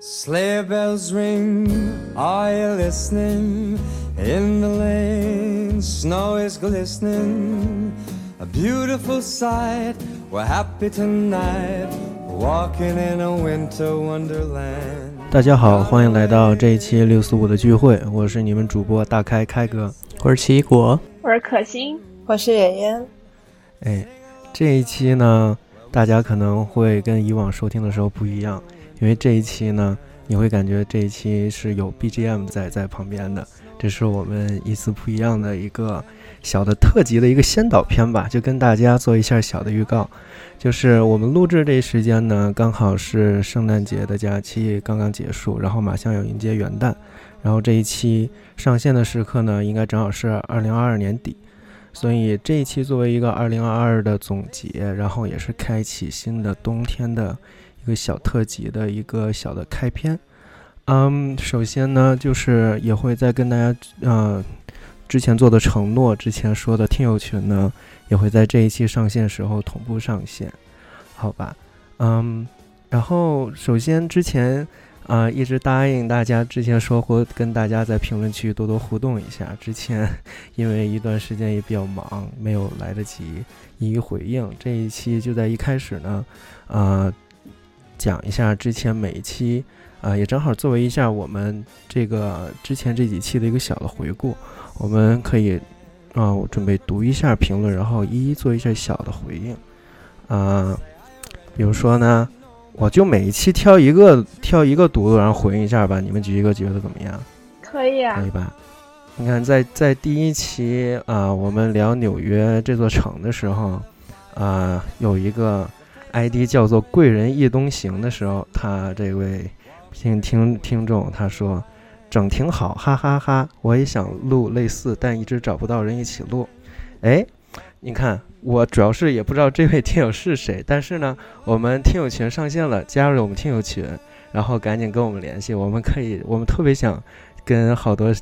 Sleigh bells ring, are you listening? In the lane, snow is glistening. A beautiful sight, we're happy tonight, walking in a winter wonderland. 大家好，欢迎来到这一期六四五的聚会，我是你们主播大开开哥，我是奇异果，我是可心，我是妍妍。哎，这一期呢，大家可能会跟以往收听的时候不一样，因为这一期呢，你会感觉这一期是有 BGM 在在旁边的，这是我们一次不一样的一个小的特辑的一个先导片吧，就跟大家做一下小的预告。就是我们录制这一时间呢，刚好是圣诞节的假期刚刚结束，然后马上要迎接元旦，然后这一期上线的时刻呢，应该正好是二零二二年底，所以这一期作为一个二零二二的总结，然后也是开启新的冬天的一个小特辑的一个小的开篇。嗯，首先呢，就是也会再跟大家，呃，之前做的承诺，之前说的听友群呢。也会在这一期上线时候同步上线，好吧？嗯，然后首先之前啊一直答应大家，之前说过跟大家在评论区多多互动一下。之前 因为一段时间也比较忙，没有来得及一一回应。这一期就在一开始呢，呃，讲一下之前每一期啊，也正好作为一下我们这个之前这几期的一个小的回顾，我们可以。啊，我准备读一下评论，然后一一做一下小的回应。啊，比如说呢，我就每一期挑一个，挑一个读，然后回应一下吧。你们几个觉得怎么样？可以啊，可以吧？你看，在在第一期啊，我们聊纽约这座城的时候，啊，有一个 ID 叫做“贵人易东行”的时候，他这位听听听众他说。整挺好，哈哈哈！我也想录类似，但一直找不到人一起录。哎，你看，我主要是也不知道这位听友是谁，但是呢，我们听友群上线了，加入我们听友群，然后赶紧跟我们联系，我们可以，我们特别想跟好多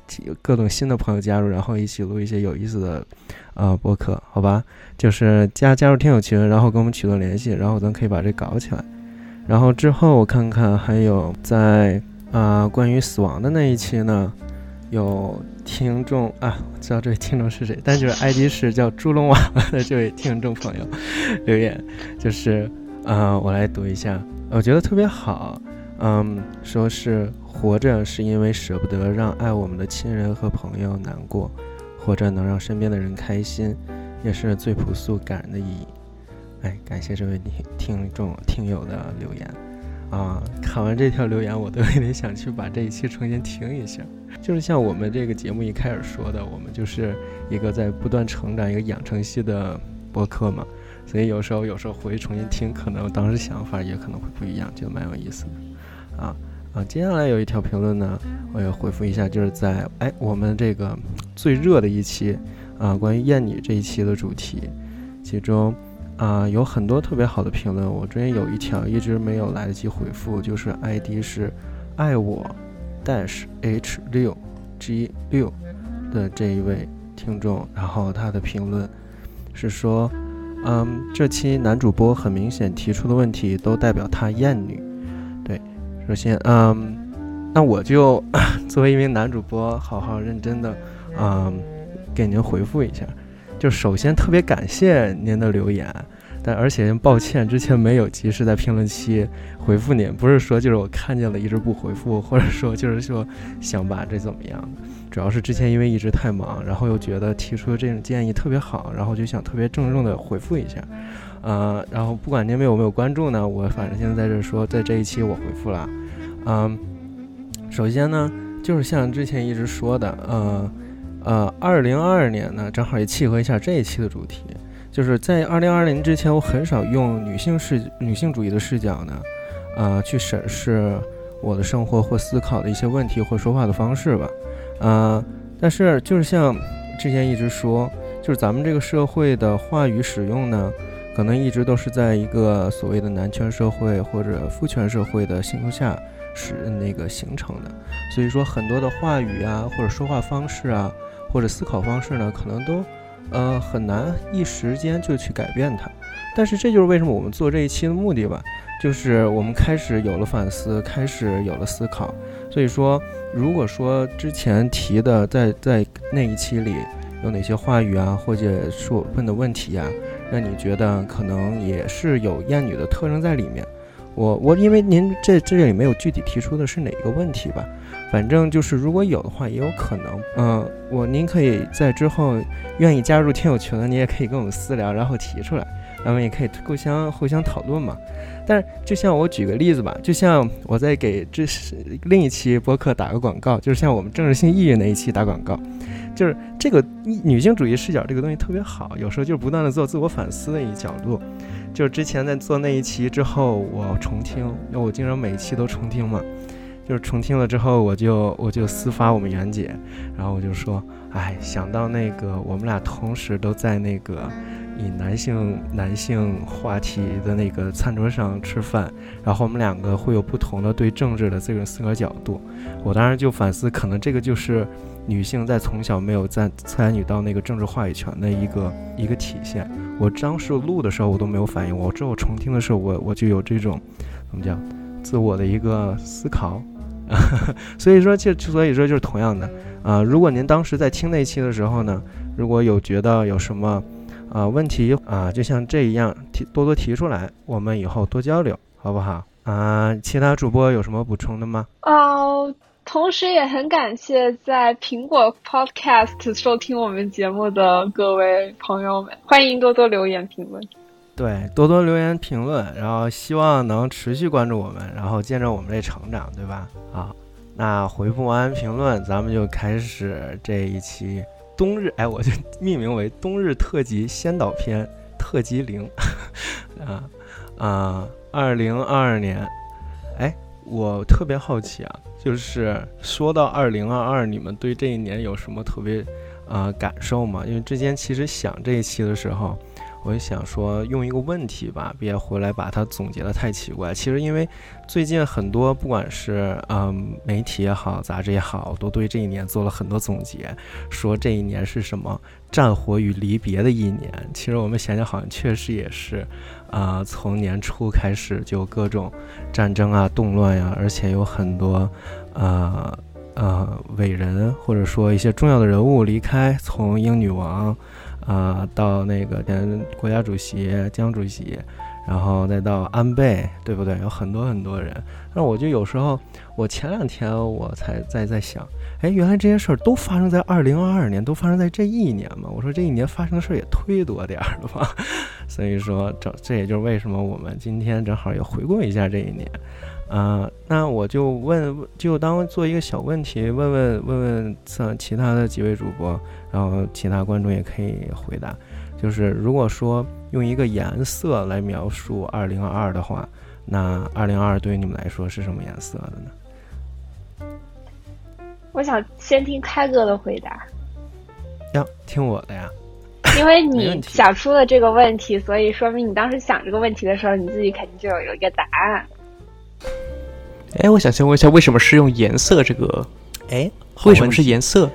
各种新的朋友加入，然后一起录一些有意思的呃播客，好吧？就是加加入听友群，然后跟我们取得联系，然后咱可以把这搞起来。然后之后我看看还有在。啊，关于死亡的那一期呢，有听众啊，我知道这位听众是谁，但就是 ID 是叫猪笼娃娃的这位听众朋友留言，就是啊，我来读一下，我觉得特别好，嗯，说是活着是因为舍不得让爱我们的亲人和朋友难过，活着能让身边的人开心，也是最朴素感人的意义。哎，感谢这位听听众听友的留言。啊，看完这条留言，我都有点想去把这一期重新听一下。就是像我们这个节目一开始说的，我们就是一个在不断成长、一个养成系的播客嘛，所以有时候有时候回去重新听，可能当时想法也可能会不一样，就蛮有意思的。啊啊，接下来有一条评论呢，我也回复一下，就是在哎我们这个最热的一期啊，关于艳女这一期的主题，其中。啊，有很多特别好的评论。我这边有一条一直没有来得及回复，就是 ID 是爱我 dash h 六 g 六的这一位听众，然后他的评论是说，嗯，这期男主播很明显提出的问题都代表他厌女。对，首先，嗯，那我就 作为一名男主播，好好认真的，嗯，给您回复一下。就首先特别感谢您的留言，但而且抱歉之前没有及时在评论区回复您，不是说就是我看见了一直不回复，或者说就是说想把这怎么样，主要是之前因为一直太忙，然后又觉得提出这种建议特别好，然后就想特别郑重的回复一下，呃，然后不管您有没有关注呢，我反正现在在这说，在这一期我回复了，嗯，首先呢就是像之前一直说的，呃。呃，二零二二年呢，正好也契合一下这一期的主题，就是在二零二零之前，我很少用女性视女性主义的视角呢，呃，去审视我的生活或思考的一些问题或说话的方式吧，呃，但是就是像之前一直说，就是咱们这个社会的话语使用呢，可能一直都是在一个所谓的男权社会或者父权社会的形成下是那个形成的，所以说很多的话语啊或者说话方式啊。或者思考方式呢，可能都呃，很难一时间就去改变它。但是这就是为什么我们做这一期的目的吧，就是我们开始有了反思，开始有了思考。所以说，如果说之前提的在在那一期里有哪些话语啊，或者说问的问题呀，让你觉得可能也是有厌女的特征在里面。我我因为您这这里没有具体提出的是哪个问题吧，反正就是如果有的话，也有可能。嗯，我您可以在之后愿意加入听友群的，你也可以跟我们私聊，然后提出来。咱们也可以互相互相讨论嘛。但是，就像我举个例子吧，就像我在给这是另一期播客打个广告，就是像我们政治性抑郁那一期打广告，就是这个女性主义视角这个东西特别好，有时候就是不断的做自我反思的一个角度。就是之前在做那一期之后，我重听，因为我经常每一期都重听嘛。就是重听了之后，我就我就私发我们袁姐，然后我就说，哎，想到那个我们俩同时都在那个。以男性男性话题的那个餐桌上吃饭，然后我们两个会有不同的对政治的这种思考角度。我当时就反思，可能这个就是女性在从小没有在参与到那个政治话语权的一个一个体现。我当时录的时候我都没有反应，我之后重听的时候，我我就有这种怎么讲自我的一个思考。所以说，就所以说就是同样的啊。如果您当时在听那期的时候呢，如果有觉得有什么。啊，问题啊，就像这一样提多多提出来，我们以后多交流，好不好？啊，其他主播有什么补充的吗？哦，同时也很感谢在苹果 Podcast 收听我们节目的各位朋友们，欢迎多多留言评论。对，多多留言评论，然后希望能持续关注我们，然后见证我们这成长，对吧？啊，那回复完评论，咱们就开始这一期。冬日，哎，我就命名为冬日特辑先导片 特辑零，啊啊，二零二二年，哎，我特别好奇啊，就是说到二零二二，你们对这一年有什么特别啊感受吗？因为之前其实想这一期的时候。我就想说，用一个问题吧，别回来把它总结的太奇怪。其实，因为最近很多，不管是嗯媒体也好，杂志也好，都对这一年做了很多总结，说这一年是什么战火与离别的一年。其实我们想想，好像确实也是，啊，从年初开始就各种战争啊、动乱呀，而且有很多，呃呃伟人或者说一些重要的人物离开，从英女王。啊，到那个前国家主席江主席，然后再到安倍，对不对？有很多很多人。那我就有时候，我前两天我才在在想，哎，原来这些事儿都发生在二零二二年，都发生在这一年嘛？我说这一年发生的事儿也忒多点儿了吧？所以说，这这也就是为什么我们今天正好也回顾一下这一年。啊，那我就问，就当做一个小问题，问问问问像其他的几位主播。然后其他观众也可以回答，就是如果说用一个颜色来描述二零二二的话，那二零二二对于你们来说是什么颜色的呢？我想先听开哥的回答。要听我的呀？因为 你想出了这个问题，所以说明你当时想这个问题的时候，你自己肯定就有一个答案。哎，我想先问一下，为什么是用颜色这个？哎，为什么是颜色？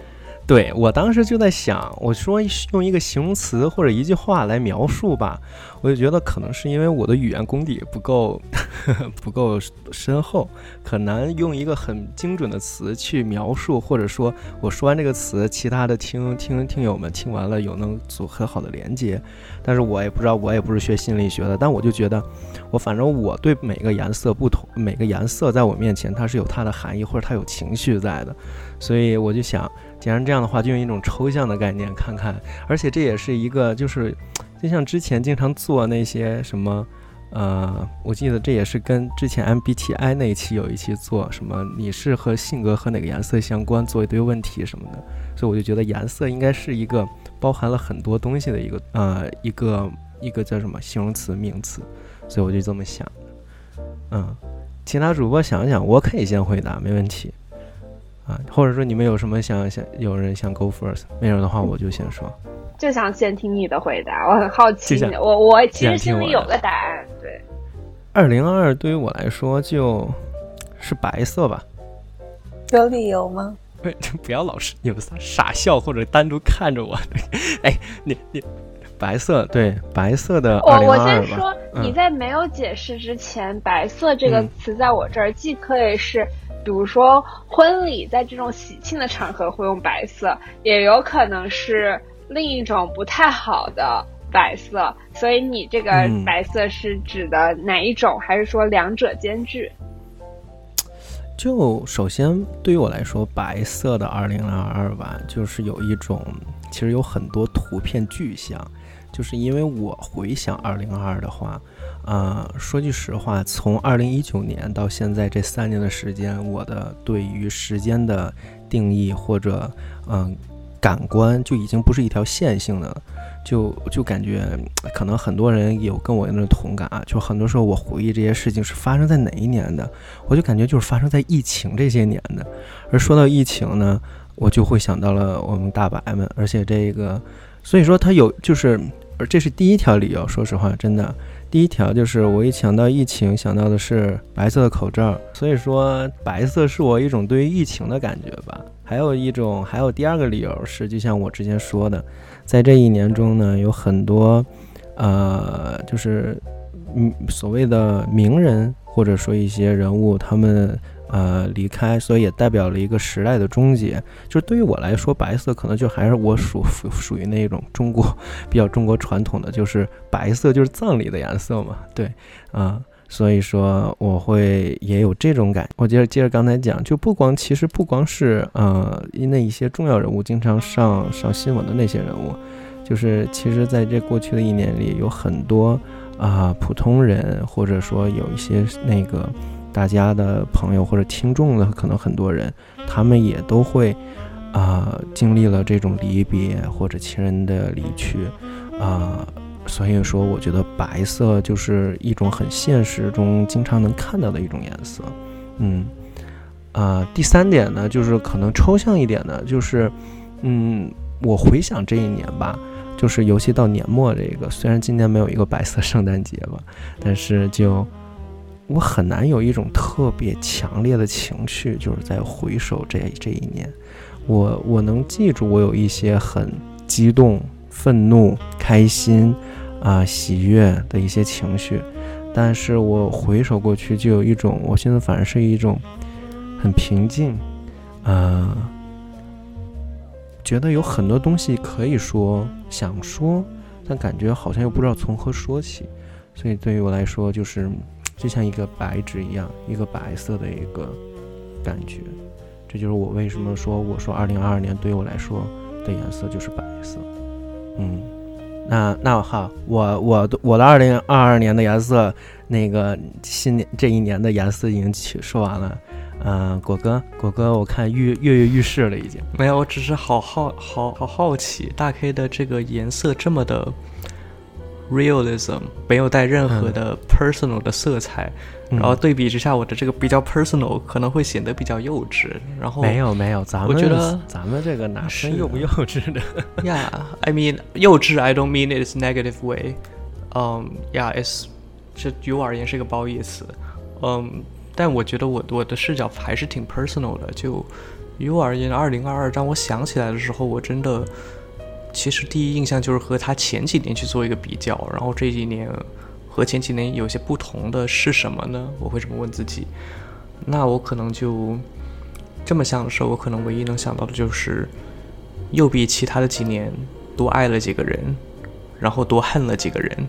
对我当时就在想，我说用一个形容词或者一句话来描述吧，我就觉得可能是因为我的语言功底不够 不够深厚，很难用一个很精准的词去描述，或者说我说完这个词，其他的听听听友们听完了有能组很好的连接。但是我也不知道，我也不是学心理学的，但我就觉得，我反正我对每个颜色不同，每个颜色在我面前它是有它的含义或者它有情绪在的，所以我就想。既然这样的话，就用一种抽象的概念看看，而且这也是一个，就是就像之前经常做那些什么，呃，我记得这也是跟之前 MBTI 那一期有一期做什么，你是和性格和哪个颜色相关，做一堆问题什么的，所以我就觉得颜色应该是一个包含了很多东西的一个，呃，一个一个叫什么形容词名词，所以我就这么想，嗯，其他主播想想，我可以先回答，没问题。啊，或者说你们有什么想想，有人想 go first，没有的话我就先说。就想先听你的回答，我很好奇。我我其实心里有个答案，对。二零二二对于我来说就是白色吧。有理由吗？不 要老是有啥傻笑或者单独看着我。哎，你你白色对白色的我我二零二二吧。先说，你嗯在没有解释之前，“白色”这个嗯词在我这儿既可以是，比如说婚礼在这种喜庆的场合会用白色，也有可能是另一种不太好的白色。所以你这个嗯白色是指的哪一种，还是说两者兼具？就首先对于我来说，白色的二零二二吧，就是有一种，其实有很多图片具象，就是因为我回想二零二二的话，呃，说句实话，从二零一九年到现在这三年的时间，我的对于时间的定义或者嗯、感官就已经不是一条线性的了。就就感觉可能很多人有跟我有那种同感啊，就很多时候我回忆这些事情是发生在哪一年的，我就感觉就是发生在疫情这些年的。而说到疫情呢，我就会想到了我们大白们，而且这个，所以说它有就是，而这是第一条理由。说实话，真的，第一条就是我一想到疫情，想到的是白色的口罩，所以说白色是我一种对于疫情的感觉吧。还有一种，还有第二个理由是，就像我之前说的，在这一年中呢，有很多，呃，就是嗯所谓的名人或者说一些人物，他们呃离开，所以也代表了一个时代的终结。就是对于我来说，白色可能就还是我属属属于那种中国比较中国传统的，就是白色就是葬礼的颜色嘛，对，啊、所以说我会也有这种感。我接着接着刚才讲，就不光其实不光是呃那一些重要人物经常上上新闻的那些人物，就是其实在这过去的一年里，有很多啊、普通人，或者说有一些那个大家的朋友或者听众的，可能很多人，他们也都会啊、经历了这种离别或者亲人的离去啊、所以说我觉得白色就是一种很现实中经常能看到的一种颜色，嗯。啊、第三点呢，就是可能抽象一点的，就是，嗯，我回想这一年吧，就是尤其到年末这个，虽然今年没有一个白色圣诞节吧，但是就我很难有一种特别强烈的情绪，就是在回首这这一年，我我能记住我有一些很激动、愤怒、开心啊、喜悦的一些情绪，但是我回首过去，就有一种，我现在反而是一种很平静，呃，觉得有很多东西可以说、想说，但感觉好像又不知道从何说起，所以对于我来说，就是就像一个白纸一样，一个白色的一个感觉。这就是我为什么说我说二零二二年对我来说的颜色就是白色。嗯，那那好，我我我的二零二二年的颜色，那个新年这一年的颜色已经去说完了。嗯、果哥，果哥，我看跃跃跃欲试了已经。没有，我只是好好好好好奇，大 K 的这个颜色这么的 realism，没有带任何的 personal 的色彩，嗯然后对比之下，我的这个比较 personal 可能会显得比较幼稚。然后没有没有，咱们我觉得咱们这个哪是幼不幼稚的？Yeah，I mean 幼稚，I don't mean it is negative way。嗯，Yeah，is 这于我而言是个褒义词。嗯，但我觉得我我的视角还是挺 personal 的。就于我而言，二零二二当我想起来的时候，我真的其实第一印象就是和他前几年去做一个比较，然后这几年和前几年有些不同的是什么呢？我会这么问自己。那我可能就这么想的时候，我可能唯一能想到的就是，又比其他的几年多爱了几个人，然后多恨了几个人。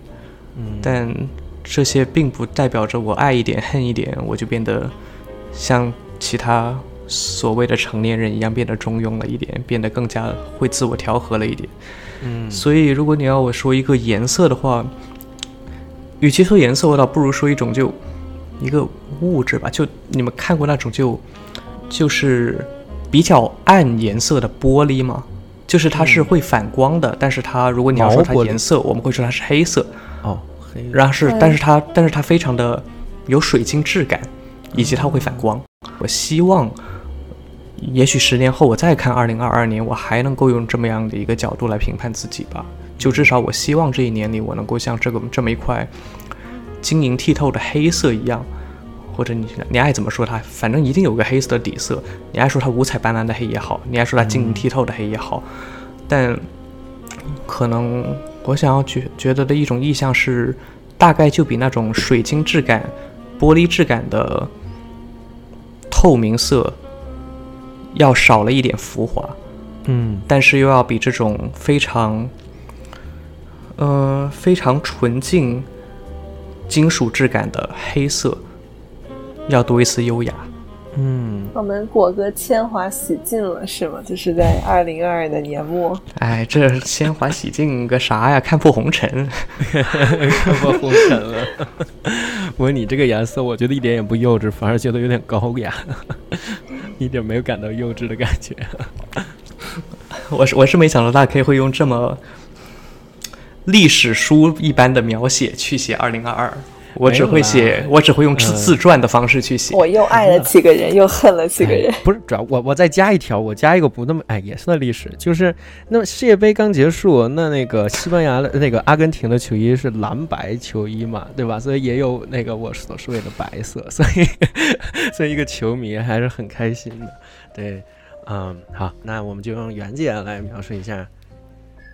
嗯，但这些并不代表着我爱一点恨一点，我就变得像其他所谓的成年人一样变得中庸了一点，变得更加会自我调和了一点。嗯所以，如果你要我说一个颜色的话，与其说颜色，我倒不如说一种就一个物质吧。就你们看过那种就就是比较暗颜色的玻璃吗？就是它是会反光的，但是它如果你要说它颜色，我们会说它是黑色。哦，黑然后是，但是它但是它非常的有水晶质感，以及它会反光。我希望，也许十年后我再看二零二二年，我还能够用这么样的一个角度来评判自己吧。就至少我希望这一年里，我能够像这个这么一块晶莹剔透的黑色一样，或者你你爱怎么说它，反正一定有个黑色的底色。你爱说它五彩斑斓的黑也好，你爱说它晶莹剔透的黑也好，但可能我想要觉觉得的一种意象是，大概就比那种水晶质感、玻璃质感的透明色要少了一点浮华，嗯但是又要比这种非常，呃，非常纯净金属质感的黑色要多一丝优雅。嗯，我们果哥铅华洗尽了是吗？就是在二零二二的年末，哎，这铅华洗尽个啥呀？看破红尘。看破红尘了。不过你这个颜色，我觉得一点也不幼稚，反而觉得有点高雅，一点没有感到幼稚的感觉。我是我是没想到大 K 会用这么历史书一般的描写去写二零二二。我只会写，我只会用自自传的方式去写。我又爱了几个人，又恨了几个人。不是，主要我我再加一条，我加一个不那么哎也算历史，就是那么世界杯刚结束，那那个西班牙的那个阿根廷的球衣是蓝白球衣嘛，对吧？所以也有那个我所说的白色，所以 所以一个球迷还是很开心的。对，嗯，好，那我们就用袁姐来描述一下。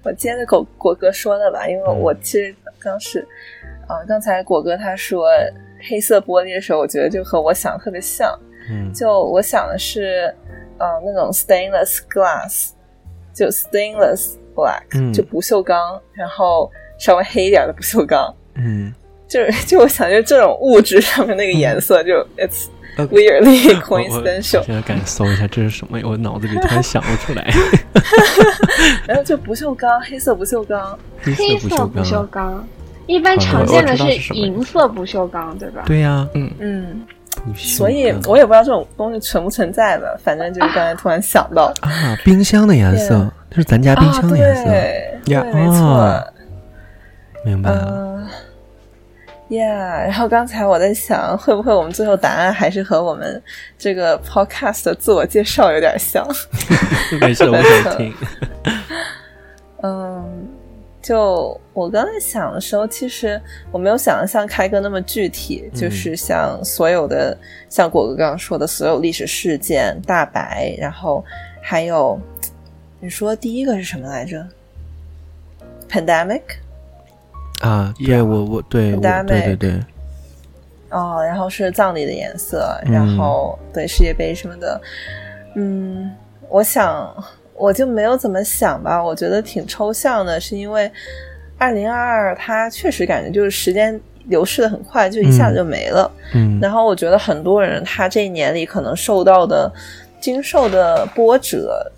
我接着果果哥说的吧，因为我其实当时。啊，刚才果哥他说黑色玻璃的时候，我觉得就和我想的特别像。嗯，就我想的是，呃，那种 stainless glass，就 stainless black，、嗯就不锈钢，然后稍微黑一点的不锈钢。嗯，就是 就我想，就这种物质上面那个颜色，就 it's 呃 weirdly coincidental。现在赶紧搜一下这是什么，我脑子里突然想不出来。然后就不锈钢，黑色不锈钢。黑黑色不锈锈钢，一般常见的是银色不锈钢，对吧？对呀、嗯，嗯所以我也不知道这种东西存不存在的，反正就是刚才突然想到。啊，冰箱的颜色，这是咱家冰箱的颜色，啊、对，对，呀没错。啊明白了。嗯、yeah，然后刚才我在想，会不会我们最后答案还是和我们这个 podcast 的自我介绍有点像？没事，我想听。嗯，就我刚才想的时候，其实我没有想的像开哥那么具体，嗯就是像所有的，像果哥刚刚说的所有历史事件，大白，然后还有你说第一个是什么来着？pandemic 啊，对我我对对对对，哦，然后是葬礼的颜色，嗯。然后对世界杯什么的，嗯，我想我就没有怎么想吧，我觉得挺抽象的，是因为二零二二它确实感觉就是时间流逝的很快，就一下子就没了。嗯。然后我觉得很多人他这一年里可能受到的、经受的波折，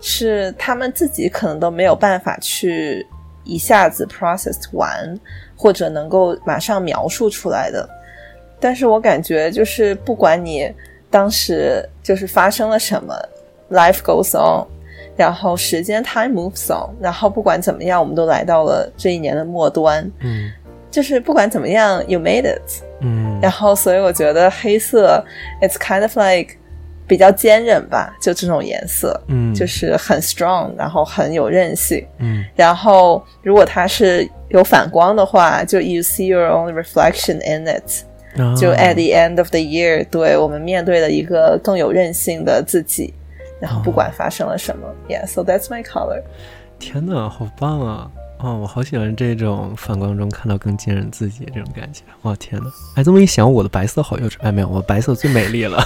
是他们自己可能都没有办法去一下子 process 完，或者能够马上描述出来的。但是我感觉就是不管你当时就是发生了什么，life goes on。然后时间 time moves on，然后不管怎么样，我们都来到了这一年的末端。嗯就是不管怎么样，you made it。嗯然后，所以我觉得黑色，it's kind of like 比较坚韧吧，就这种颜色，嗯，就是很 strong，然后很有韧性。嗯然后，如果它是有反光的话，就 you see your own reflection in it。啊就 at the end of the year，对我们面对了一个更有韧性的自己。然后不管发生了什么、y e a h so that's my color。天哪，好棒啊！哦，我好喜欢这种反光中看到更坚韧自己这种感觉。哇，天哪！哎，这么一想，我的白色好幼稚。哎，没有，我白色最美丽了。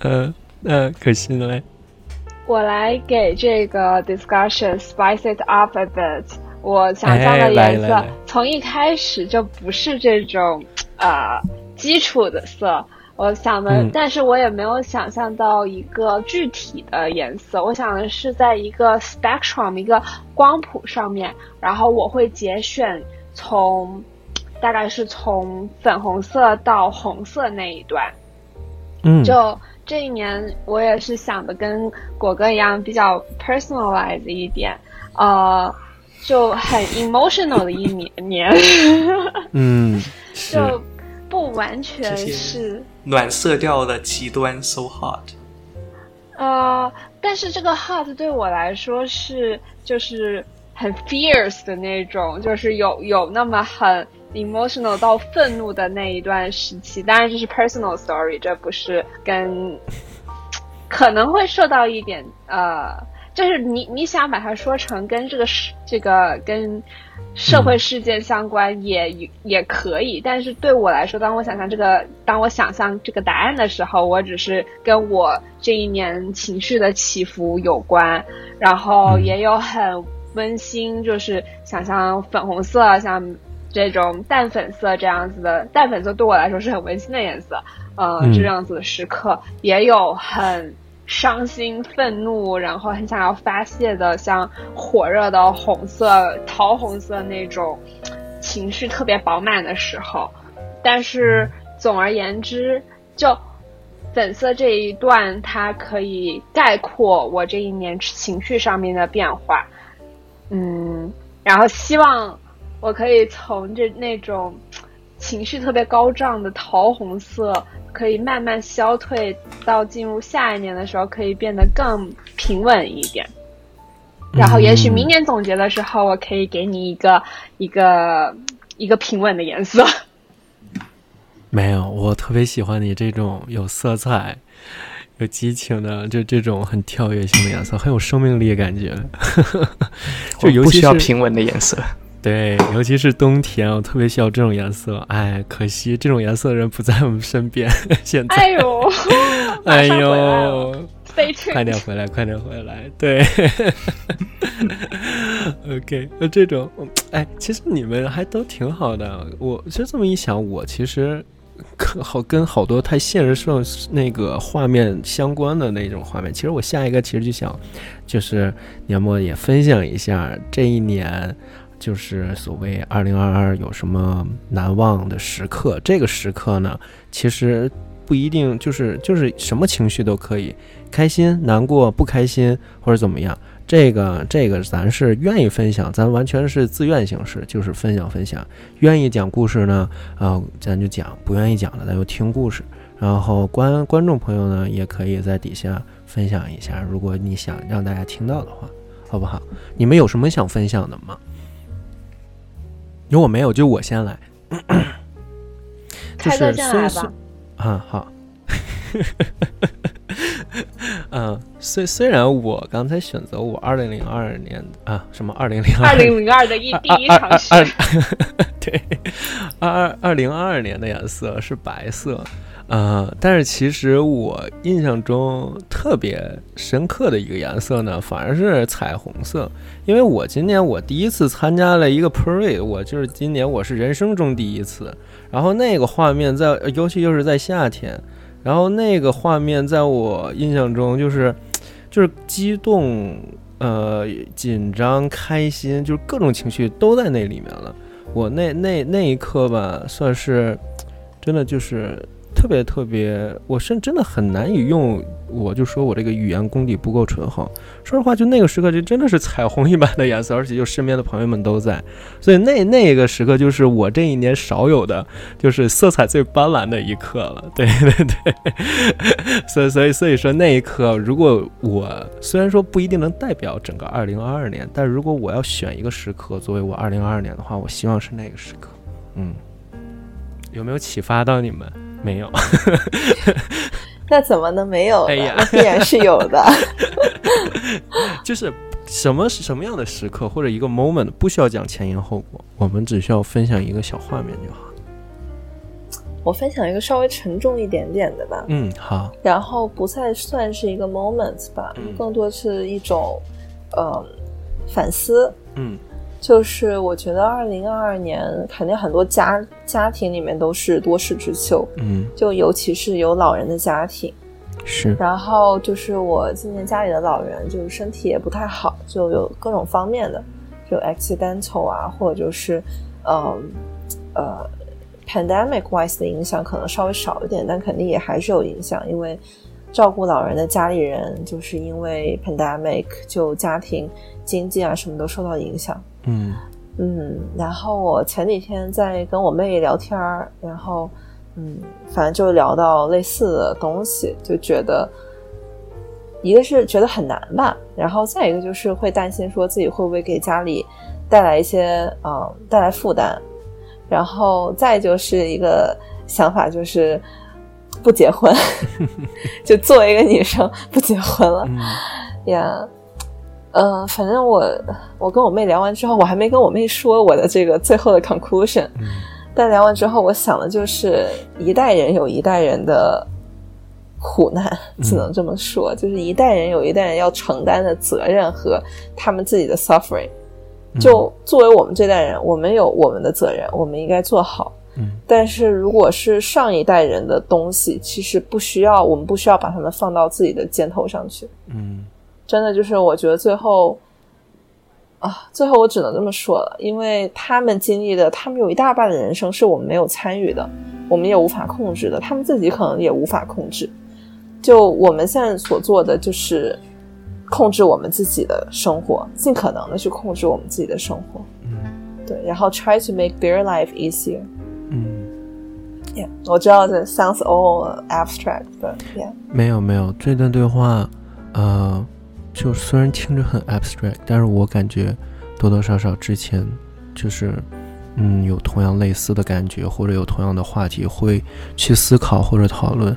嗯 嗯，可惜了嘞。我来给这个 discussion spice it up a bit。我想象的颜色从一开始就不是这种呃基础的色，我想的，嗯但是我也没有想象到一个具体的颜色。我想的是在一个 spectrum 一个光谱上面，然后我会节选从大概是从粉红色到红色那一段。嗯，就这一年，我也是想的跟果哥一样，比较 personalize 一点，呃，就很 emotional 的一年年，嗯 是就不完全谢谢是暖色调的极端，so hot。呃，但是这个 hot 对我来说是就是很 fierce 的那种，就是有有那么很 emotional 到愤怒的那一段时期。当然这是 personal story，这不是跟 可能会受到一点呃，就是你你想把它说成跟这个这个跟社会事件相关也也可以，但是对我来说，当我想象这个当我想象这个答案的时候，我只是跟我这一年情绪的起伏有关，然后也有很温馨，就是想象粉红色像这种淡粉色这样子的淡粉色对我来说是很温馨的颜色，呃，嗯这样子的时刻也有很。伤心、愤怒，然后很想要发泄的，像火热的红色、桃红色那种情绪特别饱满的时候。但是总而言之，就粉色这一段，它可以概括我这一年情绪上面的变化。嗯，然后希望我可以从这那种情绪特别高涨的桃红色。可以慢慢消退，到进入下一年的时候，可以变得更平稳一点。然后，也许明年总结的时候，我可以给你一个一个一个平稳的颜色。没有，我特别喜欢你这种有色彩、有激情的，就这种很跳跃性的颜色，很有生命力感觉。就尤其是不需要平稳的颜色。对，尤其是冬天，我特别需要这种颜色。哎，可惜这种颜色的人不在我们身边。现在，哎呦，哎呦，快点回来，快点回来。对，OK，那这种，哎，其实你们还都挺好的。我就这么一想，我其实好跟好多太现实上那个画面相关的那种画面。其实我下一个其实就想，就是年末也分享一下这一年。就是所谓二零二二有什么难忘的时刻？这个时刻呢，其实不一定就是就是什么情绪都可以，开心、难过、不开心或者怎么样。这个这个咱是愿意分享，咱完全是自愿形式，就是分享分享。愿意讲故事呢，啊，咱就讲；不愿意讲了，咱就听故事。然后观观众朋友呢，也可以在底下分享一下，如果你想让大家听到的话，好不好？你们有什么想分享的吗？如果没有，就我先来。开个先来吧。啊，好。嗯，虽虽然我刚才选择我二零零二年啊，什么二零零二二零零二的一第一场雪，对，二二二零二二年的颜色是白色。呃，但是其实我印象中特别深刻的一个颜色呢，反而是彩虹色。因为我今年我第一次参加了一个 parade，我就是今年我是人生中第一次。然后那个画面在，尤其又是在夏天，然后那个画面在我印象中就是，就是激动、呃紧张、开心，就是各种情绪都在那里面了。我那那那一刻吧，算是真的就是。特别特别，我是真的很难以用，我就说我这个语言功底不够醇厚。说实话，就那个时刻就真的是彩虹一般的颜色，而且就身边的朋友们都在，所以那 那个时刻就是我这一年少有的，就是色彩最斑斓的一刻了。对对对，所以所以所以说那一刻，如果我虽然说不一定能代表整个二零二二年，但如果我要选一个时刻作为我二零二二年的话，我希望是那个时刻。嗯，有没有启发到你们？没有，那怎么能没有？哎呀，那必然是有的。就是什么什么样的时刻或者一个 moment，不需要讲前因后果，我们只需要分享一个小画面就好。我分享一个稍微沉重一点点的吧。嗯，好。然后不再算是一个 moment 吧，更多是一种呃反思。嗯。就是我觉得二零二二年肯定很多家家庭里面都是多事之秋，嗯，就尤其是有老人的家庭，是。然后就是我今年家里的老人就是身体也不太好，就有各种方面的，就 accidental 啊，或者就是呃呃 pandemic wise 的影响可能稍微少一点，但肯定也还是有影响，因为照顾老人的家里人就是因为 pandemic 就家庭经济啊什么都受到影响。嗯嗯，然后我前几天在跟我妹聊天儿，然后嗯，反正就聊到类似的东西，就觉得一个是觉得很难吧，然后再一个就是会担心说自己会不会给家里带来一些呃带来负担，然后再就是一个想法就是不结婚，就作为一个女生不结婚了呀。嗯，反正我我跟我妹聊完之后，我还没跟我妹说我的这个最后的 conclusion。但聊完之后，我想的就是一代人有一代人的苦难，只能这么说，就是一代人有一代人要承担的责任和他们自己的 suffering。就作为我们这代人，我们有我们的责任，我们应该做好。嗯，但是如果是上一代人的东西，其实不需要，我们不需要把他们放到自己的肩头上去。嗯，真的就是我觉得最后。啊，最后我只能这么说了，因为他们经历的，他们有一大半的人生是我们没有参与的，我们也无法控制的，他们自己可能也无法控制。就我们现在所做的，就是控制我们自己的生活，尽可能的去控制我们自己的生活。嗯，对，然后 try to make their life easier。嗯，Yeah，我知道这 sounds all abstract，but yeah，没有没有，这段对话，呃。就虽然听着很 abstract，但是我感觉多多少少之前就是，嗯，有同样类似的感觉，或者有同样的话题会去思考或者讨论。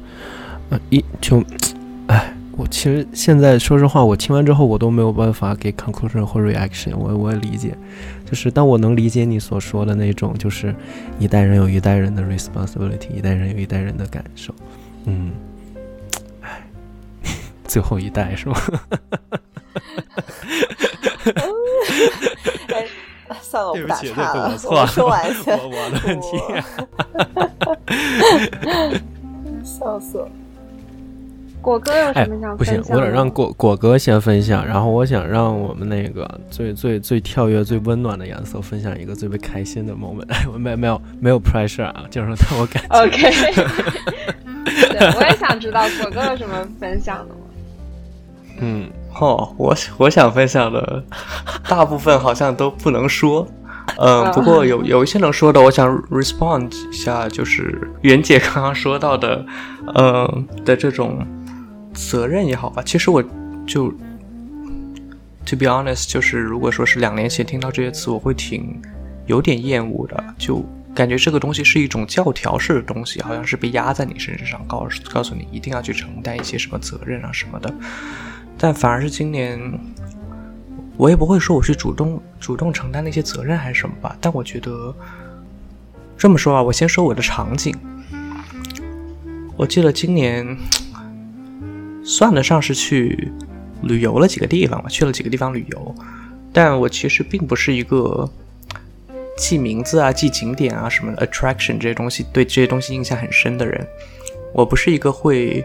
呃，一就，哎，我其实现在说实话，我听完之后我都没有办法给 conclusion 或 reaction。我我也理解，就是但我能理解你所说的那种，就是一代人有一代人的 responsibility，一代人有一代人的感受。嗯。最后一代是吗？哎，算了，我不打岔了。我说完先。我我的问题。笑死了。果哥有什么想分享？不行，我得让果果哥先分享。然后我想让我们那个最最最跳跃、最温暖的颜色分享一个最为开心的 moment。哎，我没没有没有 pressure 啊，就是让我感。OK。对，我也想知道果哥有什么分享的吗？嗯，哦，我我想分享的 大部分好像都不能说，嗯，不过有有一些能说的，我想 respond 一下，就是袁姐刚刚说到的，嗯的这种责任也好吧。其实我就 to be honest，就是如果说是两年前听到这些词，我会挺有点厌恶的，就感觉这个东西是一种教条式的东西，好像是被压在你身上，告诉告诉你一定要去承担一些什么责任啊什么的。但反而是今年，我也不会说我去主动主动承担那些责任还是什么吧。但我觉得这么说啊，我先说我的场景。我记得今年算得上是去旅游了几个地方吧，去了几个地方旅游。但我其实并不是一个记名字啊、记景点啊什么的 attraction 这些东西对这些东西印象很深的人。我不是一个会。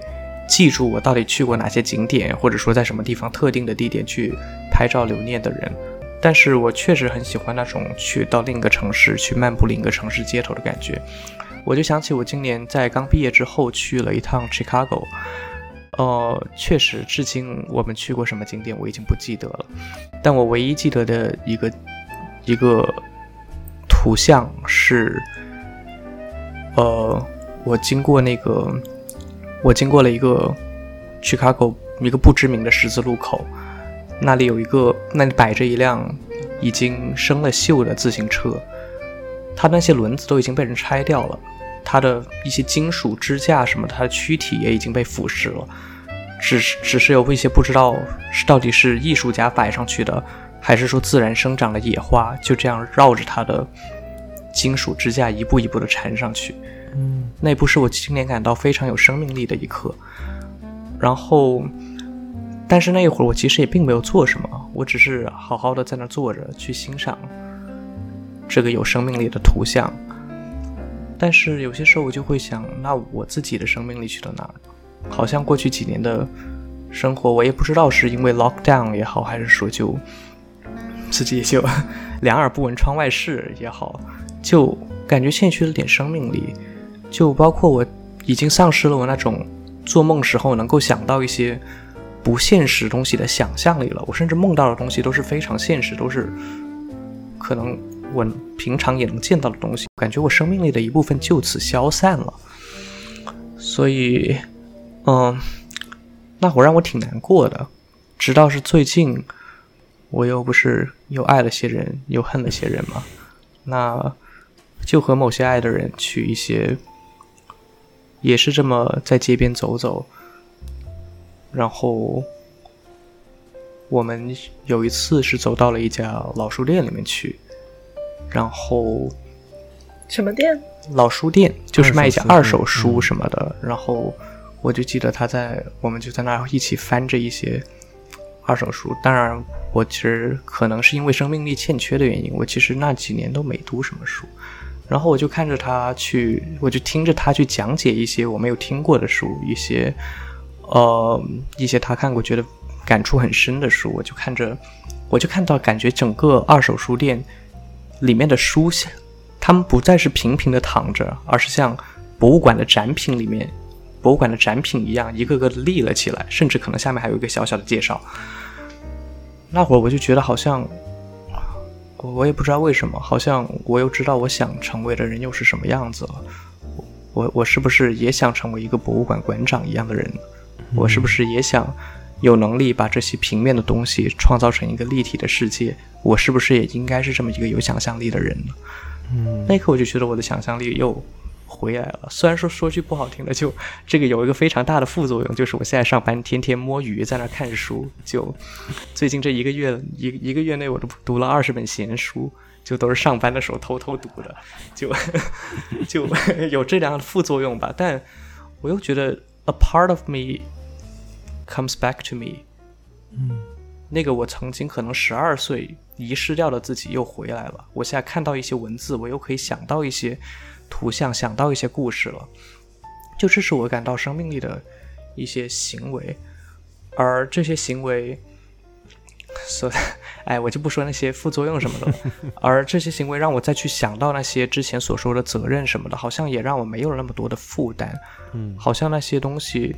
记住我到底去过哪些景点，或者说在什么地方特定的地点去拍照留念的人，但是我确实很喜欢那种去到另一个城市去漫步另一个城市街头的感觉。我就想起我今年在刚毕业之后去了一趟 Chicago，呃，确实至今我们去过什么景点我已经不记得了，但我唯一记得的一个一个图像是，呃，我经过那个。我经过了一个 Chicago 一个不知名的十字路口，那里有一个，那里摆着一辆已经生了锈的自行车，它那些轮子都已经被人拆掉了，它的一些金属支架什么，它的躯体也已经被腐蚀了，只是只是有一些不知道是到底是艺术家摆上去的，还是说自然生长的野花，就这样绕着它的金属支架一步一步的缠上去。嗯，那部是我今年感到非常有生命力的一刻。然后，但是那一会儿我其实也并没有做什么，我只是好好的在那坐着去欣赏这个有生命力的图像。但是有些时候我就会想，那我自己的生命力去了哪？好像过去几年的生活，我也不知道是因为 lockdown 也好，还是说就自己也就 两耳不闻窗外事也好，就感觉欠缺了点生命力。就包括我已经丧失了我那种做梦时候能够想到一些不现实东西的想象力了。我甚至梦到的东西都是非常现实，都是可能我平常也能见到的东西。感觉我生命力的一部分就此消散了。所以，嗯，那会让我挺难过的。直到是最近，我又不是又爱了些人，又恨了些人嘛。那。就和某些爱的人去一些，也是这么在街边走走，然后我们有一次是走到了一家老书店里面去，然后什么店？老书店就是卖一些二二手书什么的，然后我就记得他在，我们就在那儿一起翻着一些二手书。当然，我其实可能是因为生命力欠缺的原因，我其实那几年都没读什么书。然后我就看着他去，我就听着他去讲解一些我没有听过的书，一些呃一些他看过觉得感触很深的书，我就看着，我就看到感觉整个二手书店里面的书，他们不再是平平的躺着，而是像博物馆的展品里面，博物馆的展品一样，一个个的立了起来，甚至可能下面还有一个小小的介绍。那会儿我就觉得好像，我我也不知道为什么，好像我又知道我想成为的人又是什么样子了。我我是不是也想成为一个博物馆馆长一样的人？我是不是也想有能力把这些平面的东西创造成一个立体的世界？我是不是也应该是这么一个有想象力的人呢？嗯那一刻我就觉得我的想象力又回来了。虽然说说句不好听的，就这个有一个非常大的副作用，就是我现在上班天天摸鱼，在那看书。就最近这一个月一一个月内，我都读了二十本闲书，就都是上班的时候偷偷读的，就就有这样的副作用吧。但我又觉得 a part of me comes back to me。嗯那个我曾经可能十二岁遗失掉的自己又回来了。我现在看到一些文字，我又可以想到一些图像，想到一些故事了。就这是我感到生命力的一些行为，而这些行为，所，哎，我就不说那些副作用什么的了。而这些行为让我再去想到那些之前所说的责任什么的，好像也让我没有了那么多的负担。嗯好像那些东西，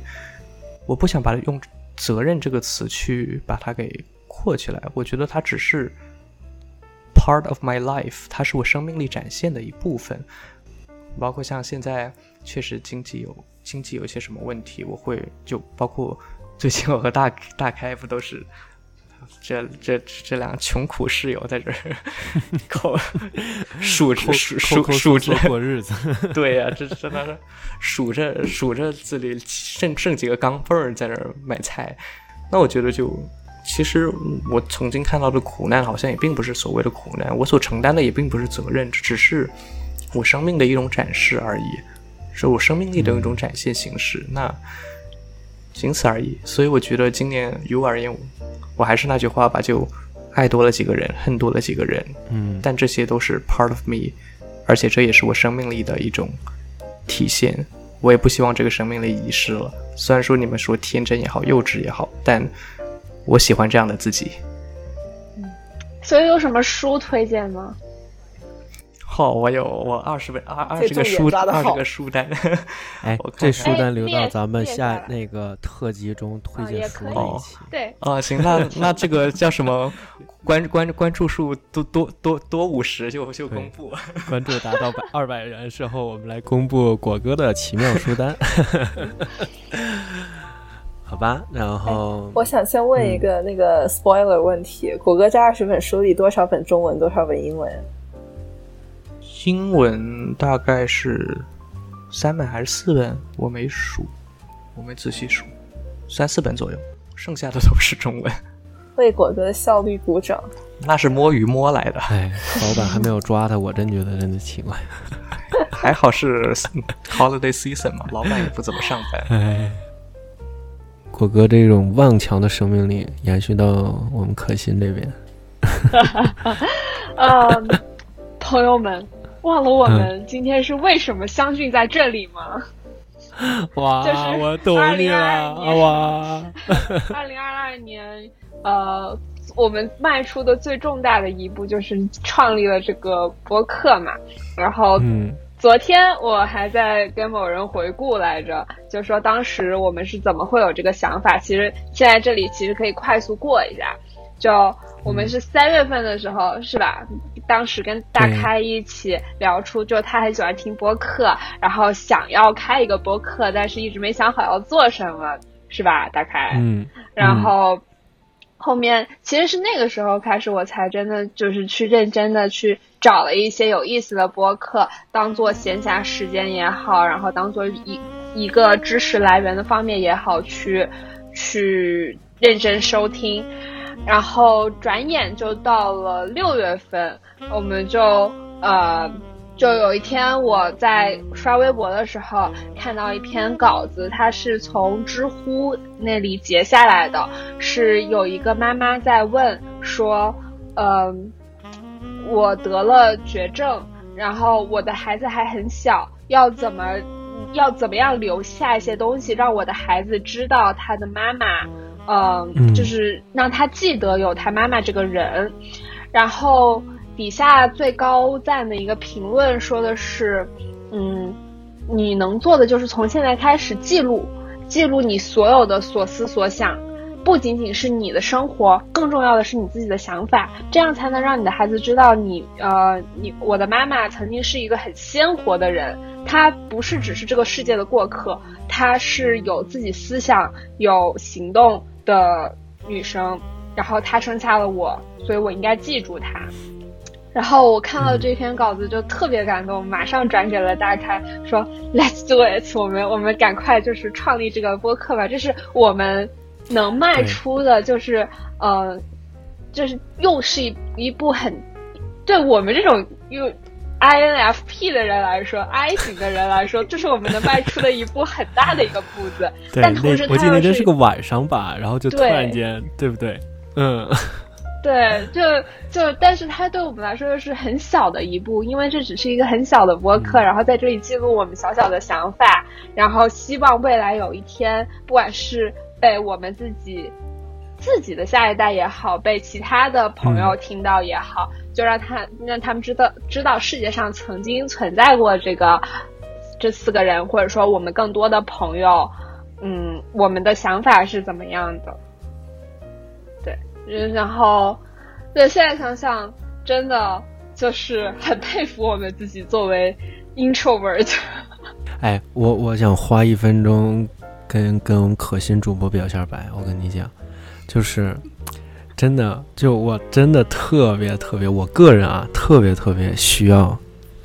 我不想把它用“责任”这个词去把它给括起来。我觉得它只是 part of my life，它是我生命力展现的一部分。包括像现在确实经济有经济有一些什么问题，我会就包括 最近我和大大开不都是。这这这两个穷苦室友在这儿 靠 数着数数数着过日子，对呀、这真的是数着数着自己剩剩几个钢镚儿在这儿买菜，那我觉得就其实我曾经看到的苦难，好像也并不是所谓的苦难，我所承担的也并不是责任，只是我生命的一种展示而已，是我生命力的一种展现形式。那仅此而已。所以我觉得今年于我而言，我还是那句话吧，就爱多了几个人，恨多了几个人，嗯但这些都是 part of me，而且这也是我生命力的一种体现。我也不希望这个生命力遗失了。虽然说你们说天真也好，幼稚也好，但我喜欢这样的自己。所以有什么书推荐吗？好、我有我二十本二二十个书二十个书单。哎我，这书单留到咱们下那个特辑中推荐书那一期。对，啊，行，那 那这个叫什么？关关关注数多多多多五十就就公布。关注达到百二百人时候，我们来公布果哥的奇妙书单。好吧，然后我想先问一个那个 spoiler 问题：果哥这二十本书里多少本中文，多少本英文？英文大概是三本还是四本？我没数，我没仔细数，三四本左右，剩下的都是中文。为果哥的效率鼓掌。那是摸鱼摸来的，哎，老板还没有抓他，我真觉得真的奇怪。还好是 holiday season 嘛，老板也不怎么上班。哎，果哥这种顽强的生命力延续到我们可心这边。嗯，朋友们，忘了我们今天是为什么相聚在这里吗？哇就是我懂你了，2022年哇！二零二二年，呃，我们迈出的最重大的一步就是创立了这个播客嘛。然后嗯昨天我还在跟某人回顾来着，就说当时我们是怎么会有这个想法。其实现在这里其实可以快速过一下，就我们是三月份的时候，是吧？当时跟大开一起聊出，就他很喜欢听播客，然后想要开一个播客，但是一直没想好要做什么，是吧？大开，嗯，然后后面其实是那个时候开始，我才真的就是去认真的去找了一些有意思的播客，当做闲暇时间也好，然后当做一一个知识来源的方面也好，去去认真收听。然后转眼就到了六月份，我们就呃。就有一天，我在刷微博的时候看到一篇稿子，它是从知乎那里截下来的，是有一个妈妈在问说，嗯，我得了绝症，然后我的孩子还很小，要怎么要怎么样留下一些东西，让我的孩子知道他的妈妈，嗯，就是让他记得有他妈妈这个人，然后。底下最高赞的一个评论说的是，嗯，你能做的就是从现在开始记录，记录你所有的所思所想，不仅仅是你的生活，更重要的是你自己的想法，这样才能让你的孩子知道你，呃，你我的妈妈曾经是一个很鲜活的人，她不是只是这个世界的过客，她是有自己思想、有行动的女生，然后她生下了我，所以我应该记住她。然后我看到这篇稿子就特别感动，马上转给了大开，说 Let's do it，我们我们赶快就是创立这个播客吧，这是我们能迈出的，就是呃，就是又是一一步很，对我们这种又 INFP 的人来说，I 型的人来说，这是我们能迈出的一步很大的一个步子。但同时，我记得这是个晚上吧，然后就突然间，对不对？嗯。对，就就，但是它对我们来说又是很小的一步，因为这只是一个很小的播客，然后在这里记录我们小小的想法，然后希望未来有一天，不管是被我们自己自己的下一代也好，被其他的朋友听到也好，就让他让他们知道知道世界上曾经存在过这个这四个人，或者说我们更多的朋友，嗯，我们的想法是怎么样的。对，然后，对，现在想想，真的就是很佩服我们自己作为 introvert。哎，我我想花一分钟跟跟可心主播表下白。我跟你讲，就是真的，就我真的特别特别，我个人啊，特别特别需要，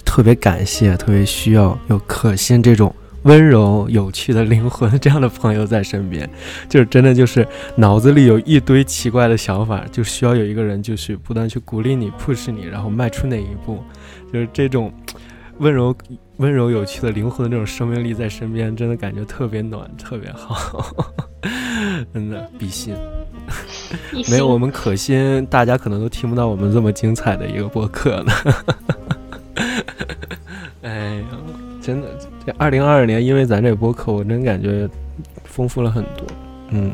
特别感谢，特别需要有可心这种。温柔有趣的灵魂，这样的朋友在身边，就是真的就是脑子里有一堆奇怪的想法，就需要有一个人就是不断去鼓励你、push 你，然后迈出那一步。就是这种温柔、温柔有趣的灵魂的那种生命力在身边，真的感觉特别暖、特别好。真的，比心。没有我们可心，大家可能都听不到我们这么精彩的一个播客呢。哎呀。真的，这二零二二年，因为咱这播客，我真感觉丰富了很多。嗯，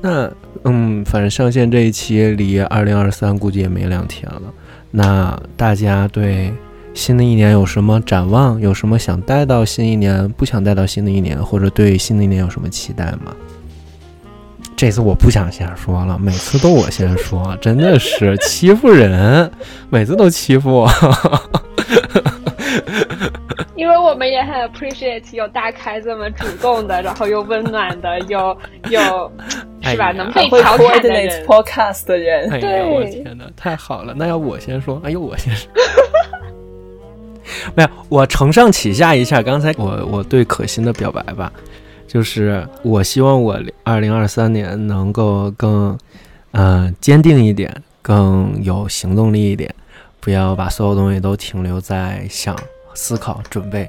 那嗯，反正上线这一期离二零二三估计也没两天了。那大家对新的一年有什么展望？有什么想带到新一年，不想带到新的一年，或者对新的一年有什么期待吗？这次我不想先说了，每次都我先说，真的是欺负人，每次都欺负我。因为我们也很 appreciate 有大开这么主动的，然后又温暖的，又又 是吧？能被调侃的人，podcast 的人，对，我天哪，太好了！那要我先说，哎呦，我先说，没有，我承上启下一下刚才我我对可心的表白吧，就是我希望我二零二三年能够更嗯坚定一点，更有行动力一点，不要把所有东西都停留在想。思考准备，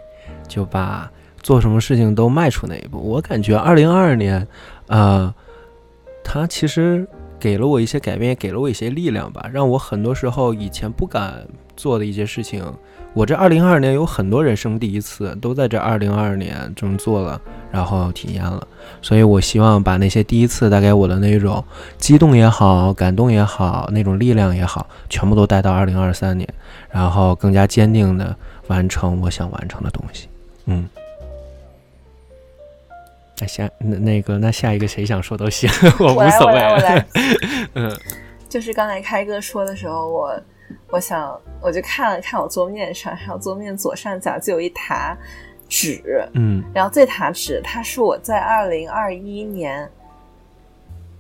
就把做什么事情都迈出那一步。我感觉二零二二年，呃，他其实给了我一些改变，也给了我一些力量吧，让我很多时候以前不敢做的一些事情，我这二零二二年有很多人生第一次都在这二零二二年这么做了，然后体验了。所以我希望把那些第一次带给我的那种激动也好、感动也好、那种力量也好，全部都带到二零二三年，然后更加坚定的。完成我想完成的东西，嗯。那下那那个那下一个谁想说都行，我无所谓。嗯。就是刚才开哥说的时候，我我想我就看了看我桌面上，还有桌面左上角就有一沓纸，嗯。然后这沓纸，它是我在二零二一年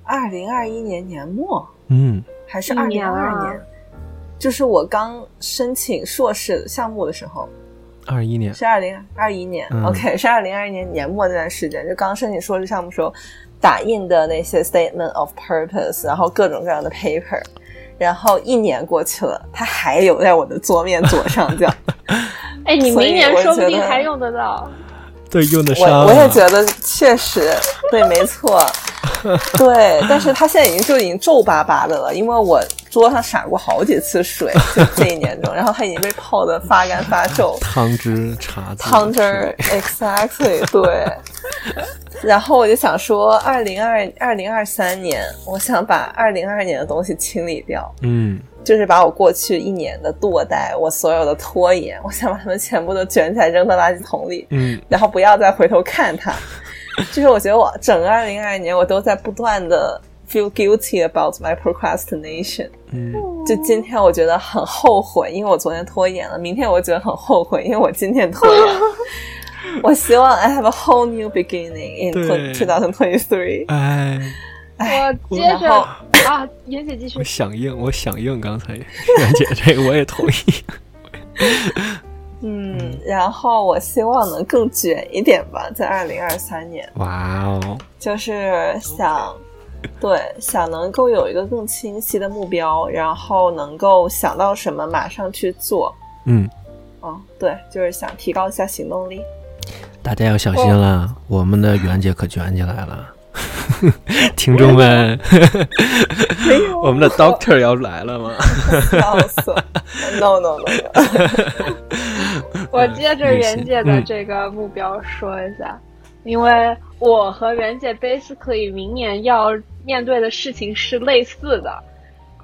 二零二一年年末嗯还是二零二二年？就是我刚申请硕士项目的时候，二一年，是二零二一年、嗯 o k 是二零二一年年末那段时间，就刚申请硕士项目时候打印的那些 statement of purpose，然后各种各样的 paper，然后一年过去了，它还留在我的桌面左上角。哎，你明年说不定还用得到。对，用得上啊。我我也觉得确实对，没错，对，但是它现在已经就已经皱巴巴的了，因为我桌上洒过好几次水，就这一年中，然后它已经被泡的发干发 皱。汤汁茶汤汁儿，exactly，对。然后我就想说，二零二二零二三年，我想把二零二年的东西清理掉，嗯就是把我过去一年的堕怠，我所有的拖延，我想把它们全部都卷起来扔到垃圾桶里，嗯然后不要再回头看它。就是我觉得我整个二零二二年，我都在不断的 feel guilty about my procrastination。嗯就今天我觉得很后悔，因为我昨天拖延了；明天我觉得很后悔，因为我今天拖延了。我希望 I have a whole new beginning in 对2023。哎，哎，我接着啊，妍姐继续我。响应，我响应刚才袁姐这个，我也同意。嗯，然后我希望能更卷一点吧，在二零二三年，哇哦，就是想，对，想能够有一个更清晰的目标，然后能够想到什么马上去做。嗯，哦，对，就是想提高一下行动力。大家要小心了，我们的袁姐可卷起来了。听众们，我们的 doctor 要来了吗？笑死了！No No No no！我接着袁姐的这个目标说一下，因为我和袁姐 basically 明年要面对的事情是类似的，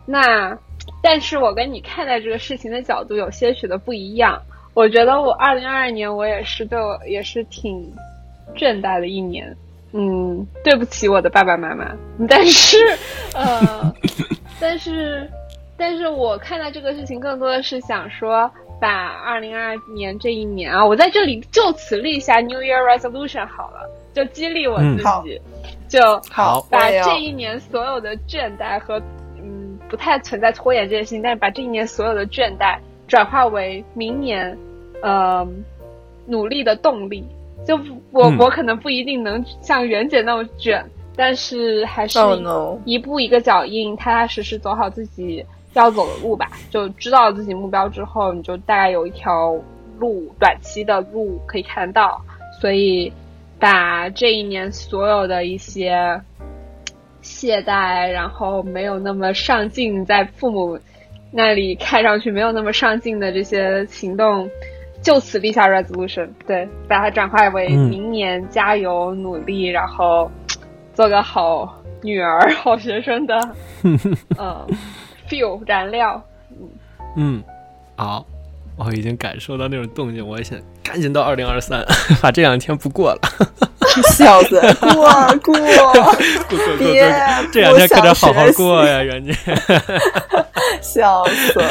那但是我跟你看待这个事情的角度有些许的不一样。我觉得我二零二二年我也是对我也是挺倦怠的一年，嗯，对不起我的爸爸妈妈，但是呃，但是但是我看待这个事情更多的是想说，把二零二二年这一年啊，我在这里就此立下 New Year Resolution 好了，就激励我嗯自好己，就好把这一年所有的倦怠和嗯不太存在拖延这件事情，但是把这一年所有的倦怠转化为明年呃努力的动力。就我、嗯我可能不一定能像袁姐那么卷，但是还是 Oh！一步一个脚印，踏踏实实走好自己要走的路吧。就知道自己目标之后，你就大概有一条路，短期的路可以看得到。所以，把这一年所有的一些懈怠，然后没有那么上进，在父母那里看上去没有那么上进的这些行动，就此立下 resolution，对，把它转化为嗯明年加油努力，然后做个好女儿、好学生的，嗯，fuel 燃料。嗯嗯，好，我已经感受到那种动静，我也想赶紧到二零二三，把这两天不过了。笑死，过过，过过过别过，这两天可得好好过呀，袁姐。笑死了！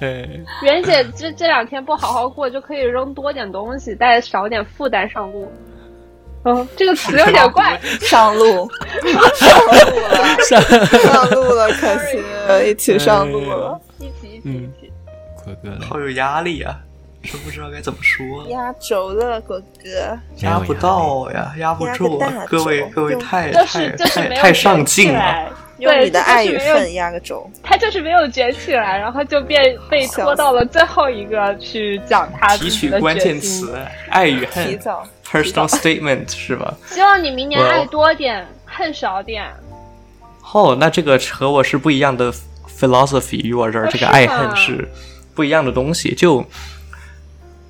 哎，袁姐这这两天不好好过，就可以扔多点东西，带少点负担上路。嗯，这个词有点怪。上路，上路了，上路了，可惜，一起上路了。一起一起嗯一起。果哥，好有压力啊，真不知道该怎么说，压轴了，果哥，压不到呀，压不住！各位各位太太太太上进了，用对你的爱与就是没有恨压个轴。他就是没有卷起来，然后就变被拖到了最后一个去讲他自提取关键词。爱与恨。提恨早，，personal statement 是吧？希望你明年爱多点，恨少点。哦，那这个和我是不一样的 philosophy，与我这儿这个爱恨是不一样的东西。就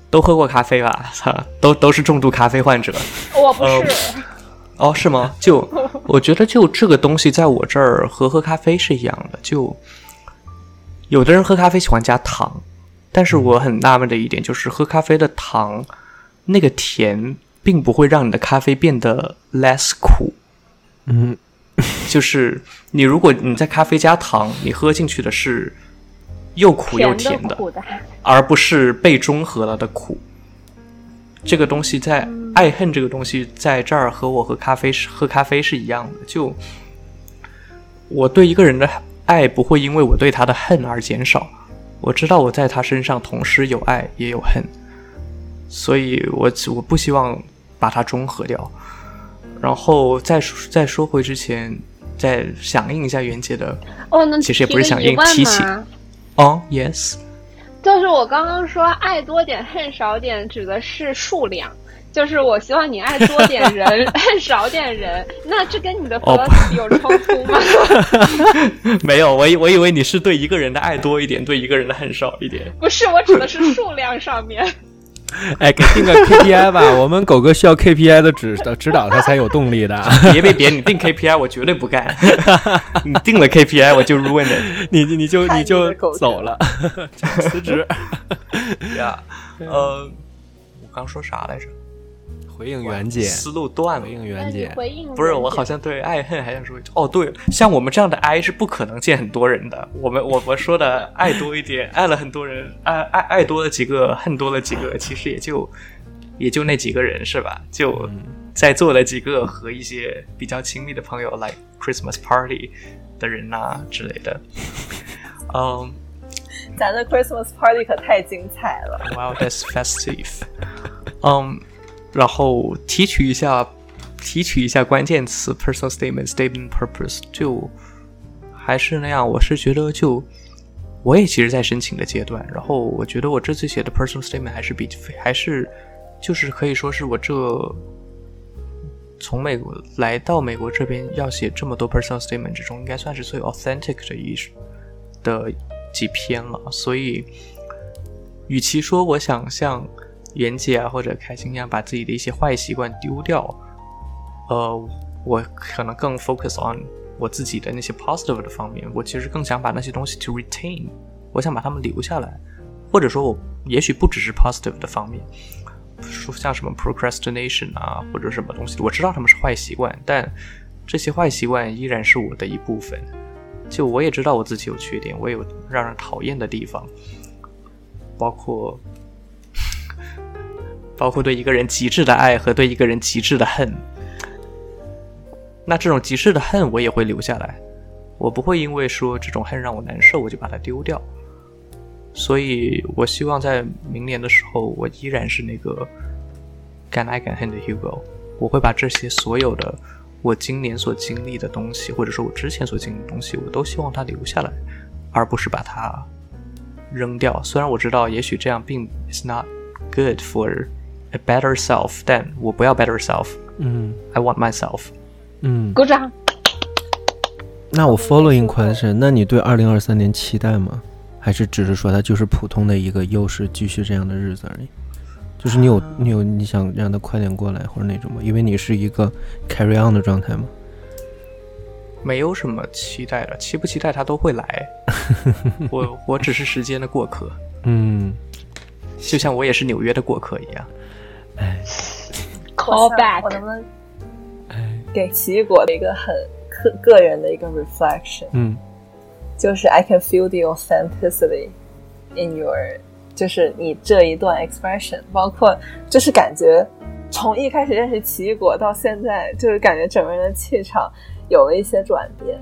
都喝过咖啡吧？操，都都是重度咖啡患者。我不呃是，哦，是吗？就 我觉得，就这个东西在我这儿和喝咖啡是一样的。就有的人喝咖啡喜欢加糖，但是我很纳闷的一点就是，喝咖啡的糖那个甜，并不会让你的咖啡变得 less 苦。嗯 就是你如果你在咖啡加糖，你喝进去的是又苦又甜的，甜苦的。而不是被中和了的苦。这个东西在爱恨这个东西在这儿和我喝咖啡是喝咖啡是一样的。就我对一个人的爱不会因为我对他的恨而减少。我知道我在他身上同时有爱也有恨，所以我我不希望把它中和掉。然后再说再说回之前，再响应一下袁姐的哦，那其实也不是响应提起吗哦，yes，就是我刚刚说爱多点恨少点，指的是数量。就是我希望你爱多点人，恨少点人。那这跟你的哦 philosophy 有冲突吗？没有，我以我以为你是对一个人的爱多一点，对一个人的恨少一点。不是，我指的是数量上面。哎，给定个 KPI 吧，我们狗哥需要 KPI 的指导指导，他才有动力的。别别别，你定 KPI 我绝对不干。你定了 KPI 我就 ruin it。你你就你你就走了，辞职。呀，呃，我刚说啥来着？回应袁姐，思路断了回。应袁姐，回应不是，我好像对爱恨还想说一句，哦，对，像我们这样的爱是不可能见很多人的。我们我我说的爱多一点，爱了很多人，爱爱爱多了几个，恨多了几个，其实也就也就那几个人是吧？就在座的几个和一些比较亲密的朋友，like Christmas party 的人呐、之类的。嗯、咱的 Christmas party 可太精彩了。Wow, that's festive. 嗯，然后提取一下，提取一下关键词 personal statement, statement purpose，就还是那样。我是觉得就我也其实，在申请的阶段，然后我觉得我这次写的 personal statement 还是比还是就是可以说是我这从美国来到美国这边要写这么多 personal statement 之中，应该算是最 authentic 的一的几篇了。所以，与其说我想像袁姐啊或者开心一样把自己的一些坏习惯丢掉，呃，我可能更 focus on 我自己的那些 positive 的方面。我其实更想把那些东西 to retain，我想把它们留下来，或者说我也许不只是 positive 的方面。说像什么 procrastination 啊，或者什么东西，我知道他们是坏习惯，但这些坏习惯依然是我的一部分。就我也知道我自己有缺点，我也有让人讨厌的地方，包括包括对一个人极致的爱和对一个人极致的恨。那这种极致的恨我也会留下来，我不会因为说这种恨让我难受，我就把它丢掉。所以我希望在明年的时候，我依然是那个敢爱敢恨的 Hugo。我会把这些所有的我今年所经历的东西，或者说我之前所经历的东西，我都希望它留下来，而不是把它扔掉。虽然我知道，也许这样并 is not good for a better self，但我不要 better self，I 嗯 want myself。嗯。鼓掌。那我 following question，那你对二零二三年期待吗？还是只是说它就是普通的一个又是，继续这样的日子而已？就是你有你有你想让它快点过来或者那种吗？因为你是一个 carry on 的状态吗。没有什么期待的，期不期待它都会来。我我只是时间的过客，嗯，就像我也是纽约的过客一样。Call back 我能不能给奇异果的一个很个个人的一个 reflection，嗯。就是 I can feel the authenticity in your，就是你这一段 expression，包括就是感觉从一开始认识奇异果到现在，就是感觉整个人的气场有了一些转变，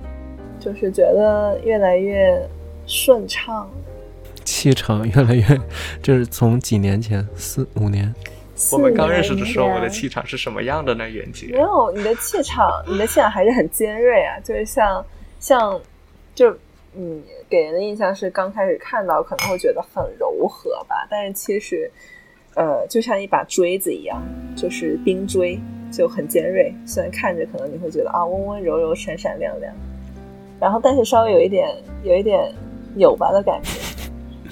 就是觉得越来越顺畅。气场越来越，这是从几年前四五年，我们刚认识的时候，我的气场是什么样的呢？袁姐没，有，你的气场，你的气场还是很尖锐啊，就是像像，就你给人的印象是刚开始看到可能会觉得很柔和吧，但是其实，呃，就像一把锥子一样，就是冰锥，就很尖锐。虽然看着可能你会觉得啊温温柔柔、闪闪亮亮，然后但是稍微有一点有一点扭巴的感觉，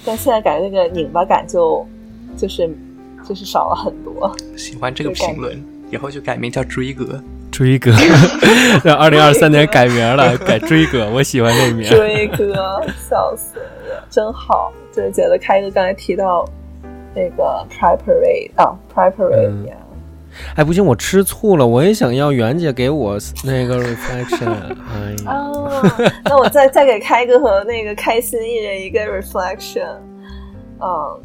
但现在感觉那个拧巴感就就是就是少了很多。喜欢这个评论，以后就改名叫追哥。追哥，让二零二三年改名了，改追哥，我喜欢这名。追哥，笑死了，真好。就是觉得开哥刚才提到那个 preparate 啊，preparate 嗯呀、哎，不行，我吃醋了，我也想要袁姐给我那个 reflection。哎呀，哦，那我再再给开哥和那个开心一人一个 reflection。嗯，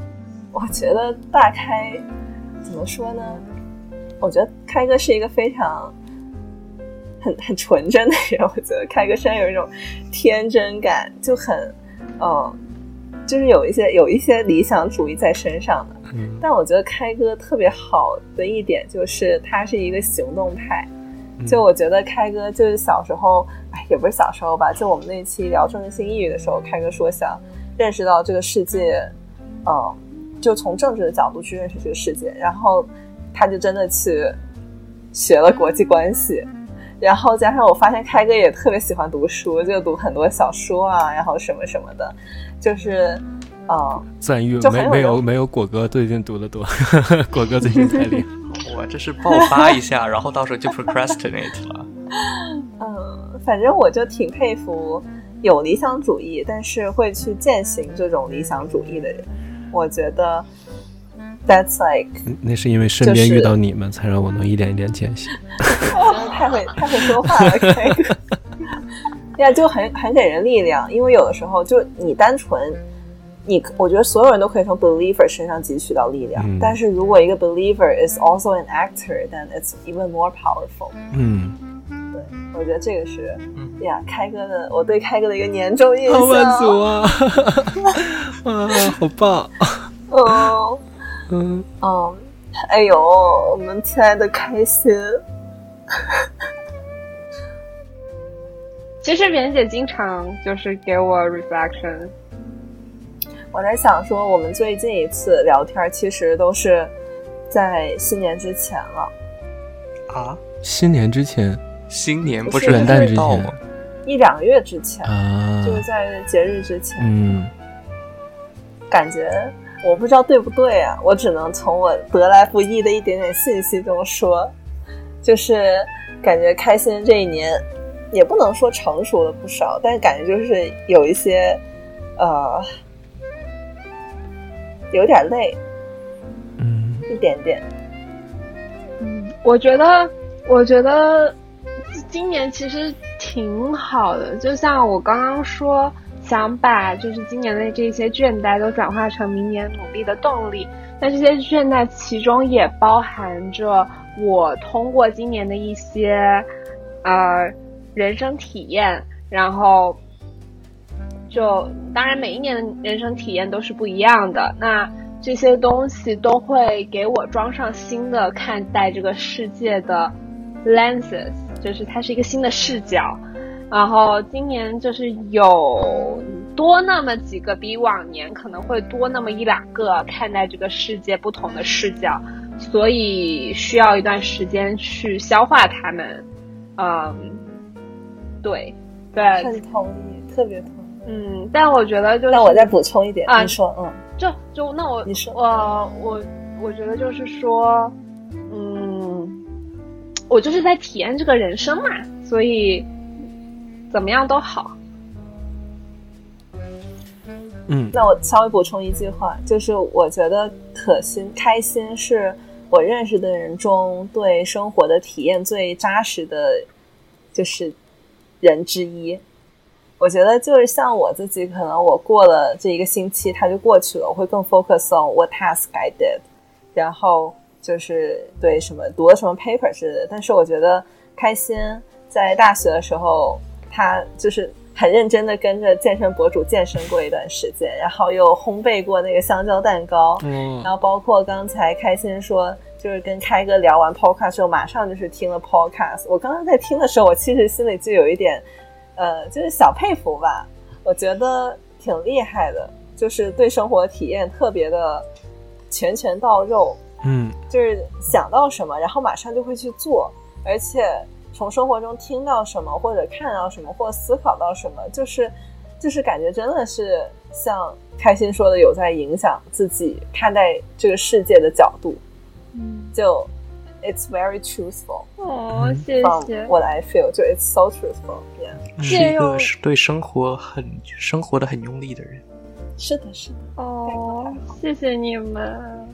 我觉得大开怎么说呢？我觉得开哥是一个非常很很纯真的人。我觉得开哥身上有一种天真感，就很，嗯，就是有一些有一些理想主义在身上的。嗯但我觉得开哥特别好的一点就是他是一个行动派。嗯就我觉得开哥就是小时候，哎，也不是小时候吧，就我们那期聊政治性抑郁的时候，开哥说想认识到这个世界，嗯，就从政治的角度去认识这个世界，然后他就真的去学了国际关系，然后加上我发现开哥也特别喜欢读书，就读很多小说啊，然后什么什么的，就是，嗯，赞誉没没有没有果哥最近读的多，果哥最近太厉害。我这是爆发一下，然后到时候就 procrastinate 了。嗯，反正我就挺佩服有理想主义，但是会去践行这种理想主义的人。我觉得 that's like 那是因为身边遇到你们，才让我能一点一点践行。太会太会说话了，开哥。呀，就很很给人力量，因为有的时候就你单纯，你我觉得所有人都可以从 believer 身上汲取到力量，嗯但是如果一个 believer is also an actor，then it's even more powerful。嗯，对，我觉得这个是嗯呀，开哥的我对开哥的一个年终印象。好满足啊！啊，好棒！嗯嗯，嗯，哎呦，我们亲爱的开心，其实袁姐经常就是给我 reflection，我在想说，我们最近一次聊天其实都是在新年之前了，啊，新年之前新年不不是是元旦之前。到吗？一两个月之前，啊，就是在节日之前，嗯。感觉我不知道对不对啊，我只能从我得来不易的一点点信息中说，就是感觉开心这一年，也不能说成熟了不少，但是感觉就是有一些，呃，有点累，嗯。一点点。嗯，我觉得，我觉得今年其实挺好的，就像我刚刚说，想把就是今年的这些倦怠都转化成明年努力的动力。那这些倦怠其中也包含着我通过今年的一些呃人生体验，然后就当然每一年的人生体验都是不一样的。那这些东西都会给我装上新的看待这个世界的 lenses，就是它是一个新的视角。然后今年就是有多那么几个，比往年可能会多那么一两个看待这个世界不同的视角，所以需要一段时间去消化他们。嗯，对，对，很同意，特别同意。嗯，但我觉得就是，那我再补充一点，啊你说，嗯，就就那我你说我我我觉得就是说，嗯，我就是在体验这个人生嘛，所以怎么样都好。嗯那我稍微补充一句话，就是我觉得可心开心是我认识的人中对生活的体验最扎实的，就是人之一。我觉得就是像我自己，可能我过了这一个星期，它就过去了，我会更 focus on what task I did，然后就是对什么读了什么 paper 之类的。但是我觉得开心在大学的时候，他就是很认真的跟着健身博主健身过一段时间，然后又烘焙过那个香蕉蛋糕，嗯然后包括刚才开心说，就是跟开哥聊完 podcast 之后，马上就是听了 podcast。我刚刚在听的时候，我其实心里就有一点，呃，就是小佩服吧。我觉得挺厉害的，就是对生活体验特别的拳拳到肉，嗯就是想到什么，然后马上就会去做，而且从生活中听到什么，或者看到什么，或者思考到什么，就是就是感觉真的是像开心说的，有在影响自己看待这个世界的角度。嗯，就 it's very truthful 哦，谢 from 谢。what I feel，就 it's so truthful，yeah。是一个对生活很生活的很用力的人。是的，是的，哦，谢谢你们。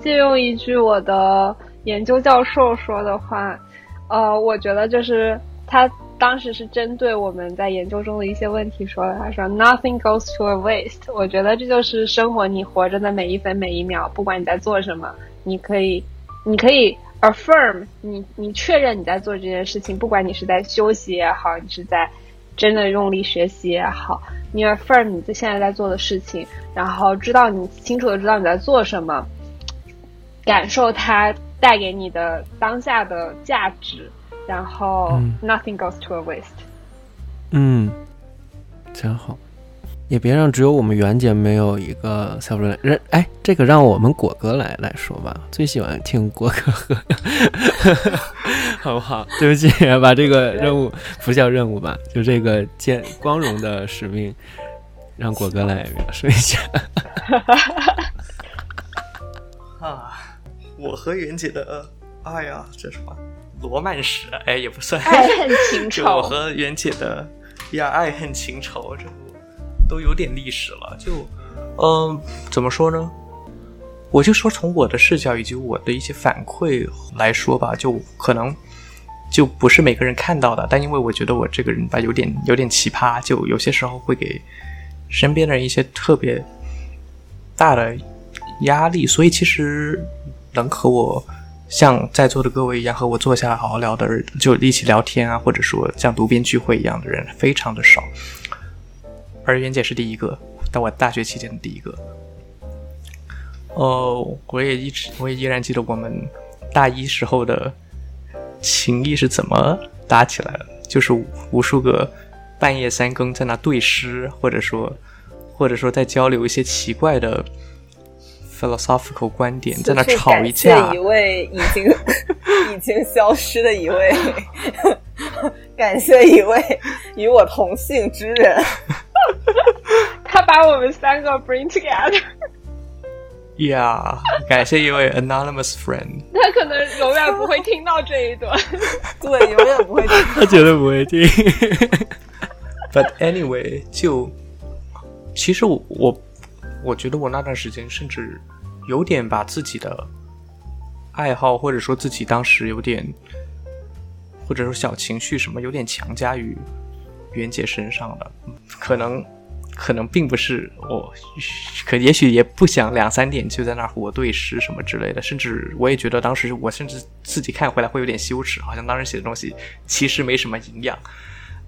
借用一句我的研究教授说的话，呃，我觉得就是他当时是针对我们在研究中的一些问题说的。他说：“Nothing goes to a waste。”我觉得这就是生活，你活着的每一分每一秒，不管你在做什么，你可以，你可以 affirm 你，你确认你在做这件事情，不管你是在休息也好，你是在真的用力学习也好，你 affirm 你现在在做的事情，然后知道你清楚的知道你在做什么，感受它带给你的当下的价值，然后嗯 nothing goes to a waste。嗯，真好。也别让只有我们袁姐没有一个 self reliance。让哎，这个让我们果哥来来说吧，最喜欢听果哥喝，好不好？对不起，把这个任务不叫任务吧，就这个坚光荣的使命，让果哥来描述一下。啊，我和袁姐的，哎呀，这什么罗曼史？哎，也不算，爱恨情 就我仇，和袁姐的呀，爱恨情仇，这都有点历史了。就，嗯、怎么说呢？我就说从我的视角以及我的一些反馈来说吧，就可能就不是每个人看到的，但因为我觉得我这个人吧，有点有点奇葩，就有些时候会给身边的人一些特别大的压力，所以其实能和我像在座的各位一样和我坐下来好好聊的人，就一起聊天啊，或者说像读编聚会一样的人非常的少。而袁姐是第一个，在我大学期间的第一个。哦，我也一直，我也依然记得我们大一时候的情谊是怎么搭起来的，就是无数个半夜三更在那对诗，或者说，或者说在交流一些奇怪的 philosophical 观点，在那吵一感谢架一。位已经 已经消失的一位，感谢一位与我同姓之人。他把我们三个 bring together，Yeah，感谢一位 anonymous friend。他可能永远不会听到这一段。对，永远不会听。他绝对不会听。But anyway，就其实我我我觉得我那段时间甚至有点把自己的爱好，或者说自己当时有点，或者说小情绪什么，有点强加于袁姐身上的，可能。可能并不是我，可也许也不想两三点就在那儿和我对诗什么之类的，甚至我也觉得当时我甚至自己看回来会有点羞耻，好像当时写的东西其实没什么营养。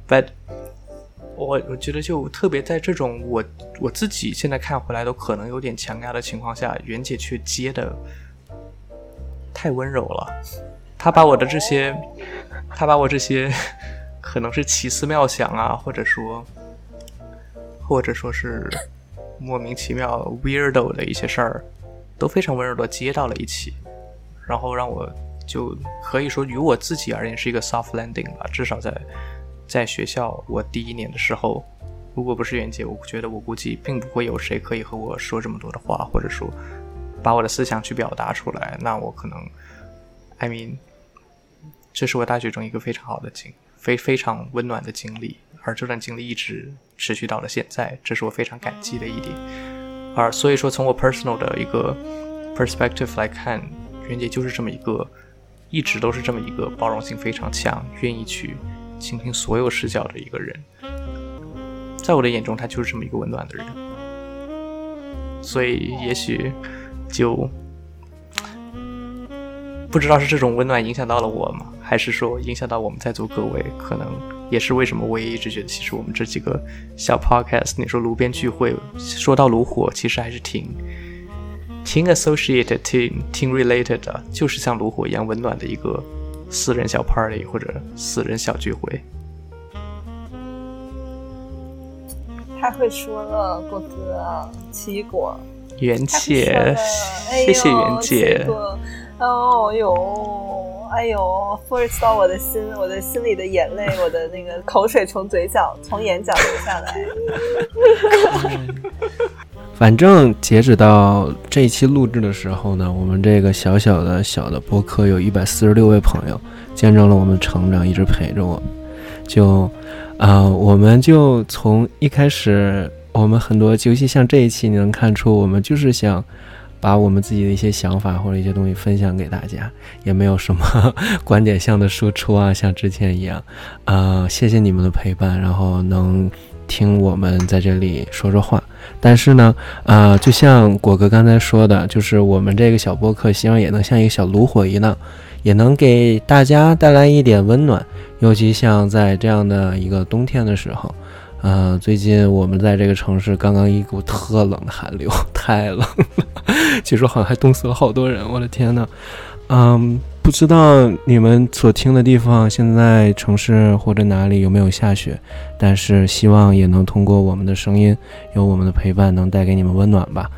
But 我我觉得就特别在这种我我自己现在看回来都可能有点强压的情况下，袁姐却接的太温柔了。她把我的这些，她把我这些可能是奇思妙想啊，或者说，或者说是莫名其妙 weirdo 的一些事儿，都非常温柔的接到了一起，然后让我就可以说于我自己而言是一个 soft landing 吧，至少在。在学校，我第一年的时候，如果不是袁姐，我觉得我估计并不会有谁可以和我说这么多的话，或者说把我的思想去表达出来。那我可能，I mean，这是我大学中一个非常好的经，非非常温暖的经历，而这段经历一直持续到了现在，这是我非常感激的一点。而所以说，从我 personal 的一个 perspective 来看，袁姐就是这么一个，一直都是这么一个包容性非常强，愿意去。倾听所有视角的一个人，在我的眼中，他就是这么一个温暖的人。所以，也许就不知道是这种温暖影响到了我吗？还是说影响到我们在座各位？可能也是为什么我也一直觉得，其实我们这几个小 podcast，你说炉边聚会，说到炉火，其实还是挺挺 associated、挺挺 related 的，就是像炉火一样温暖的一个。私人小 party 或者私人小聚会，太会说了，果哥，奇异果，袁姐，哎、谢谢袁姐。哦呦，哎呦，敷衍到我的心，我的心里的眼泪，我的那个口水从嘴角、从眼角流下来。反正截止到这一期录制的时候呢，我们这个小小的小的播客有一百四十六位朋友见证了我们成长，一直陪着我。就啊、呃，我们就从一开始，我们很多，尤其像这一期，你能看出我们就是想把我们自己的一些想法或者一些东西分享给大家，也没有什么 观点向的输出啊，像之前一样。啊、呃，谢谢你们的陪伴，然后能听我们在这里说说话。但是呢，呃，就像果哥刚才说的，就是我们这个小播客，希望也能像一个小炉火一样，也能给大家带来一点温暖。尤其像在这样的一个冬天的时候，呃，最近我们在这个城市刚刚一股特冷的寒流，太冷了，据说好像还冻死了好多人，我的天呐，嗯，不知道你们所听的地方，现在城市或者哪里有没有下雪？但是希望也能通过我们的声音，有我们的陪伴，能带给你们温暖吧。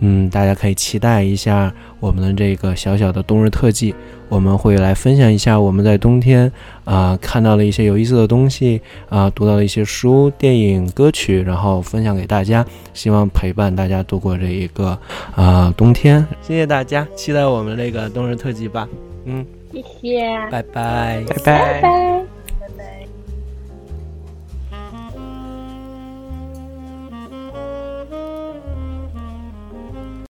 嗯，大家可以期待一下我们的这个小小的冬日特辑，我们会来分享一下我们在冬天啊看到的一些有意思的东西啊，读到的一些书、电影、歌曲，然后分享给大家，希望陪伴大家度过这一个啊冬天。谢谢大家，期待我们这个冬日特辑吧。嗯，谢谢，拜拜，拜拜，拜拜，拜拜。